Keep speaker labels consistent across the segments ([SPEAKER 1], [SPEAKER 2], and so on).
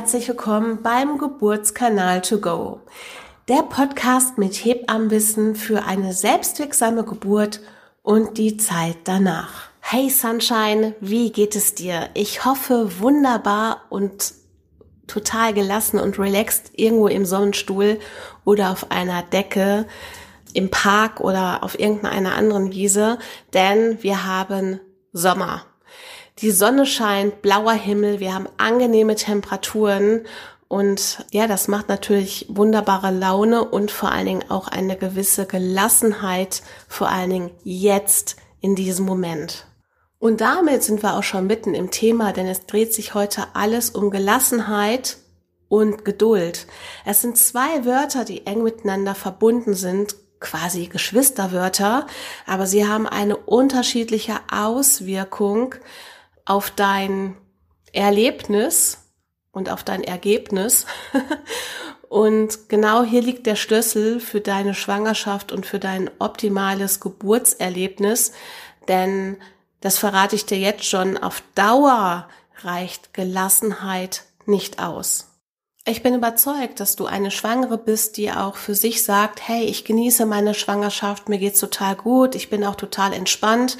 [SPEAKER 1] herzlich willkommen beim Geburtskanal to go. Der Podcast mit Hebammenwissen für eine selbstwirksame Geburt und die Zeit danach. Hey Sunshine, wie geht es dir? Ich hoffe wunderbar und total gelassen und relaxed irgendwo im Sonnenstuhl oder auf einer Decke im Park oder auf irgendeiner anderen Wiese, denn wir haben Sommer. Die Sonne scheint, blauer Himmel, wir haben angenehme Temperaturen und ja, das macht natürlich wunderbare Laune und vor allen Dingen auch eine gewisse Gelassenheit, vor allen Dingen jetzt in diesem Moment. Und damit sind wir auch schon mitten im Thema, denn es dreht sich heute alles um Gelassenheit und Geduld. Es sind zwei Wörter, die eng miteinander verbunden sind, quasi Geschwisterwörter, aber sie haben eine unterschiedliche Auswirkung auf dein Erlebnis und auf dein Ergebnis. und genau hier liegt der Schlüssel für deine Schwangerschaft und für dein optimales Geburtserlebnis, denn das verrate ich dir jetzt schon, auf Dauer reicht Gelassenheit nicht aus. Ich bin überzeugt, dass du eine Schwangere bist, die auch für sich sagt, hey, ich genieße meine Schwangerschaft, mir geht's total gut, ich bin auch total entspannt.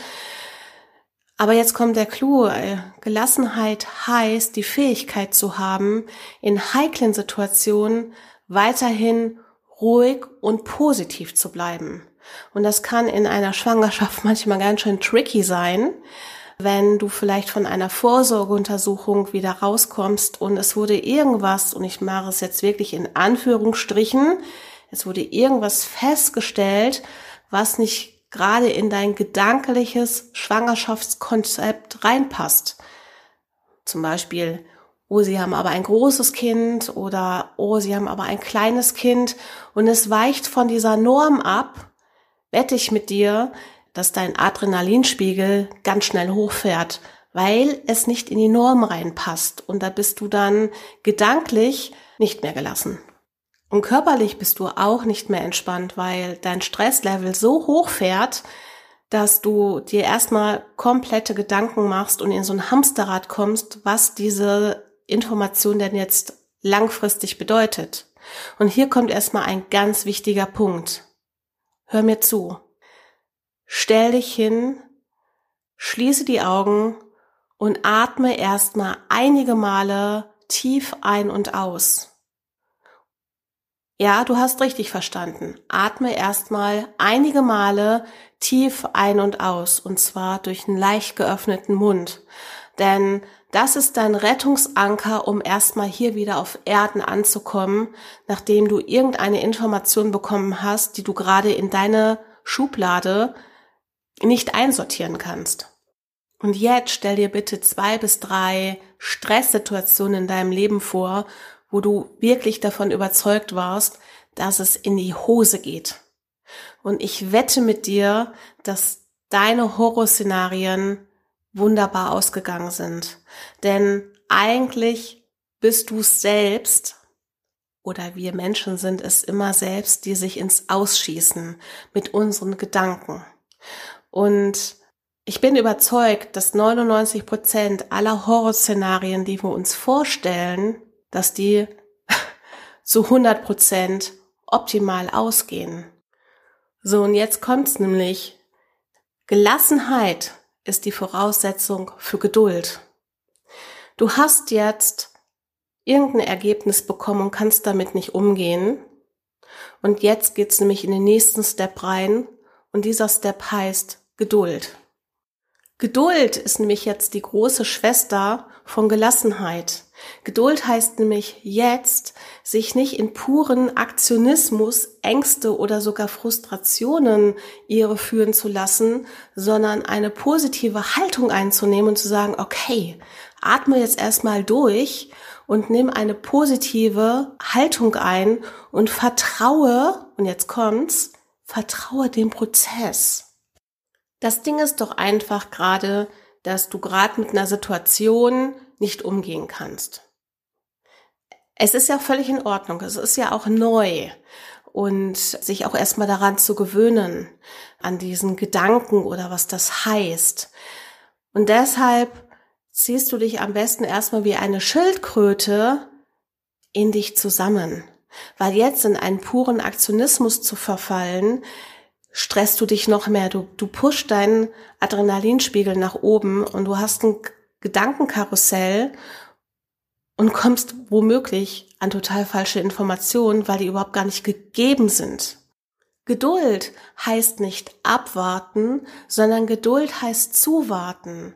[SPEAKER 1] Aber jetzt kommt der Clou. Äh, Gelassenheit heißt, die Fähigkeit zu haben, in heiklen Situationen weiterhin ruhig und positiv zu bleiben. Und das kann in einer Schwangerschaft manchmal ganz schön tricky sein, wenn du vielleicht von einer Vorsorgeuntersuchung wieder rauskommst und es wurde irgendwas, und ich mache es jetzt wirklich in Anführungsstrichen, es wurde irgendwas festgestellt, was nicht gerade in dein gedankliches Schwangerschaftskonzept reinpasst. Zum Beispiel, oh, sie haben aber ein großes Kind oder oh, sie haben aber ein kleines Kind und es weicht von dieser Norm ab, wette ich mit dir, dass dein Adrenalinspiegel ganz schnell hochfährt, weil es nicht in die Norm reinpasst und da bist du dann gedanklich nicht mehr gelassen. Und körperlich bist du auch nicht mehr entspannt, weil dein Stresslevel so hoch fährt, dass du dir erstmal komplette Gedanken machst und in so ein Hamsterrad kommst, was diese Information denn jetzt langfristig bedeutet. Und hier kommt erstmal ein ganz wichtiger Punkt. Hör mir zu. Stell dich hin, schließe die Augen und atme erstmal einige Male tief ein und aus. Ja, du hast richtig verstanden. Atme erstmal einige Male tief ein und aus, und zwar durch einen leicht geöffneten Mund. Denn das ist dein Rettungsanker, um erstmal hier wieder auf Erden anzukommen, nachdem du irgendeine Information bekommen hast, die du gerade in deine Schublade nicht einsortieren kannst. Und jetzt stell dir bitte zwei bis drei Stresssituationen in deinem Leben vor, wo du wirklich davon überzeugt warst, dass es in die Hose geht. Und ich wette mit dir, dass deine Horrorszenarien wunderbar ausgegangen sind. Denn eigentlich bist du selbst oder wir Menschen sind es immer selbst, die sich ins Ausschießen mit unseren Gedanken. Und ich bin überzeugt, dass 99 Prozent aller Horrorszenarien, die wir uns vorstellen, dass die zu 100 Prozent optimal ausgehen. So, und jetzt kommt's nämlich. Gelassenheit ist die Voraussetzung für Geduld. Du hast jetzt irgendein Ergebnis bekommen und kannst damit nicht umgehen. Und jetzt geht's nämlich in den nächsten Step rein. Und dieser Step heißt Geduld. Geduld ist nämlich jetzt die große Schwester von Gelassenheit. Geduld heißt nämlich jetzt, sich nicht in puren Aktionismus, Ängste oder sogar Frustrationen ihre führen zu lassen, sondern eine positive Haltung einzunehmen und zu sagen, okay, atme jetzt erstmal durch und nimm eine positive Haltung ein und vertraue, und jetzt kommt's, vertraue dem Prozess. Das Ding ist doch einfach gerade, dass du gerade mit einer Situation nicht umgehen kannst. Es ist ja völlig in Ordnung. Es ist ja auch neu. Und sich auch erstmal daran zu gewöhnen, an diesen Gedanken oder was das heißt. Und deshalb ziehst du dich am besten erstmal wie eine Schildkröte in dich zusammen. Weil jetzt in einen puren Aktionismus zu verfallen, stresst du dich noch mehr. Du, du pusht deinen Adrenalinspiegel nach oben und du hast ein Gedankenkarussell und kommst womöglich an total falsche Informationen, weil die überhaupt gar nicht gegeben sind. Geduld heißt nicht abwarten, sondern Geduld heißt zuwarten.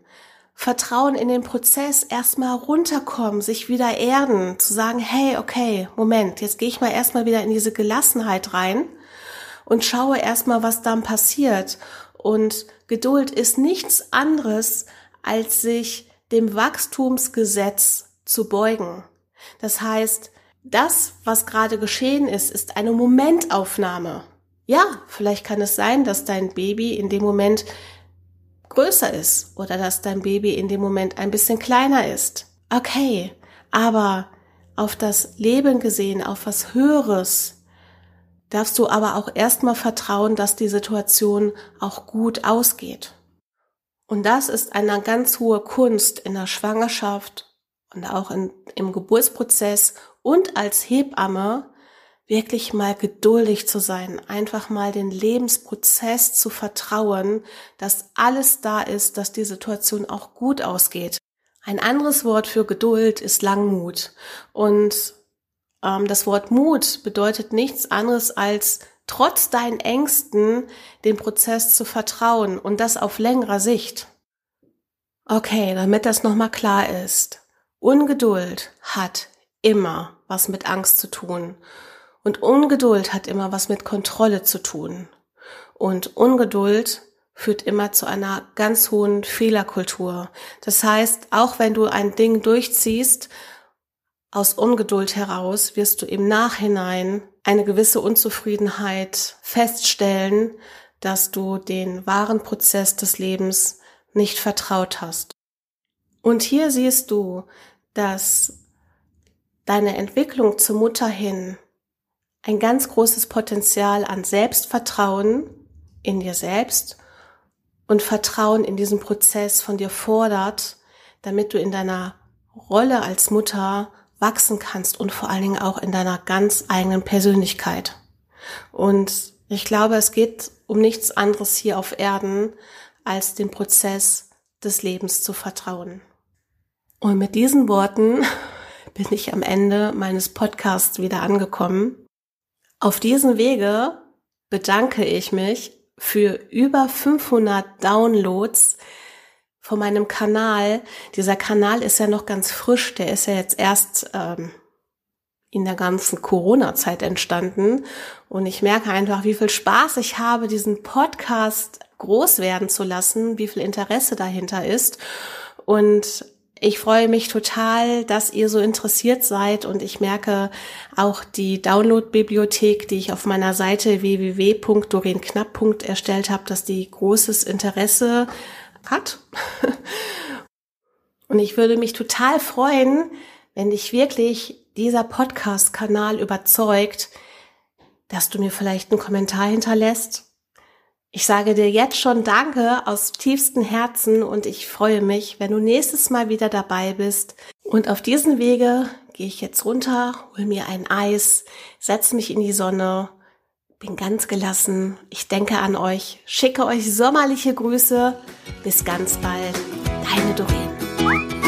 [SPEAKER 1] Vertrauen in den Prozess, erstmal runterkommen, sich wieder erden, zu sagen, hey, okay, Moment, jetzt gehe ich mal erstmal wieder in diese Gelassenheit rein und schaue erstmal, was dann passiert. Und Geduld ist nichts anderes, als sich dem Wachstumsgesetz zu beugen. Das heißt, das, was gerade geschehen ist, ist eine Momentaufnahme. Ja, vielleicht kann es sein, dass dein Baby in dem Moment größer ist oder dass dein Baby in dem Moment ein bisschen kleiner ist. Okay, aber auf das Leben gesehen, auf was Höheres, darfst du aber auch erstmal vertrauen, dass die Situation auch gut ausgeht. Und das ist eine ganz hohe Kunst in der Schwangerschaft und auch in, im Geburtsprozess und als Hebamme, wirklich mal geduldig zu sein, einfach mal den Lebensprozess zu vertrauen, dass alles da ist, dass die Situation auch gut ausgeht. Ein anderes Wort für Geduld ist Langmut. Und ähm, das Wort Mut bedeutet nichts anderes als trotz deinen Ängsten dem Prozess zu vertrauen und das auf längerer Sicht. Okay, damit das nochmal klar ist. Ungeduld hat immer was mit Angst zu tun. Und Ungeduld hat immer was mit Kontrolle zu tun. Und Ungeduld führt immer zu einer ganz hohen Fehlerkultur. Das heißt, auch wenn du ein Ding durchziehst, aus Ungeduld heraus wirst du im Nachhinein eine gewisse Unzufriedenheit feststellen, dass du den wahren Prozess des Lebens nicht vertraut hast. Und hier siehst du, dass deine Entwicklung zur Mutter hin ein ganz großes Potenzial an Selbstvertrauen in dir selbst und Vertrauen in diesen Prozess von dir fordert, damit du in deiner Rolle als Mutter wachsen kannst und vor allen Dingen auch in deiner ganz eigenen Persönlichkeit. Und ich glaube, es geht um nichts anderes hier auf Erden, als den Prozess des Lebens zu vertrauen. Und mit diesen Worten bin ich am Ende meines Podcasts wieder angekommen. Auf diesem Wege bedanke ich mich für über 500 Downloads von meinem Kanal. Dieser Kanal ist ja noch ganz frisch, der ist ja jetzt erst ähm, in der ganzen Corona-Zeit entstanden. Und ich merke einfach, wie viel Spaß ich habe, diesen Podcast groß werden zu lassen, wie viel Interesse dahinter ist. Und ich freue mich total, dass ihr so interessiert seid und ich merke auch die Download-Bibliothek, die ich auf meiner Seite www.dorenknapp. erstellt habe, dass die großes Interesse hat. Und ich würde mich total freuen, wenn dich wirklich dieser Podcast-Kanal überzeugt, dass du mir vielleicht einen Kommentar hinterlässt ich sage dir jetzt schon Danke aus tiefstem Herzen und ich freue mich, wenn du nächstes Mal wieder dabei bist. Und auf diesem Wege gehe ich jetzt runter, hol mir ein Eis, setze mich in die Sonne, bin ganz gelassen. Ich denke an euch, schicke euch sommerliche Grüße. Bis ganz bald. Deine Doreen.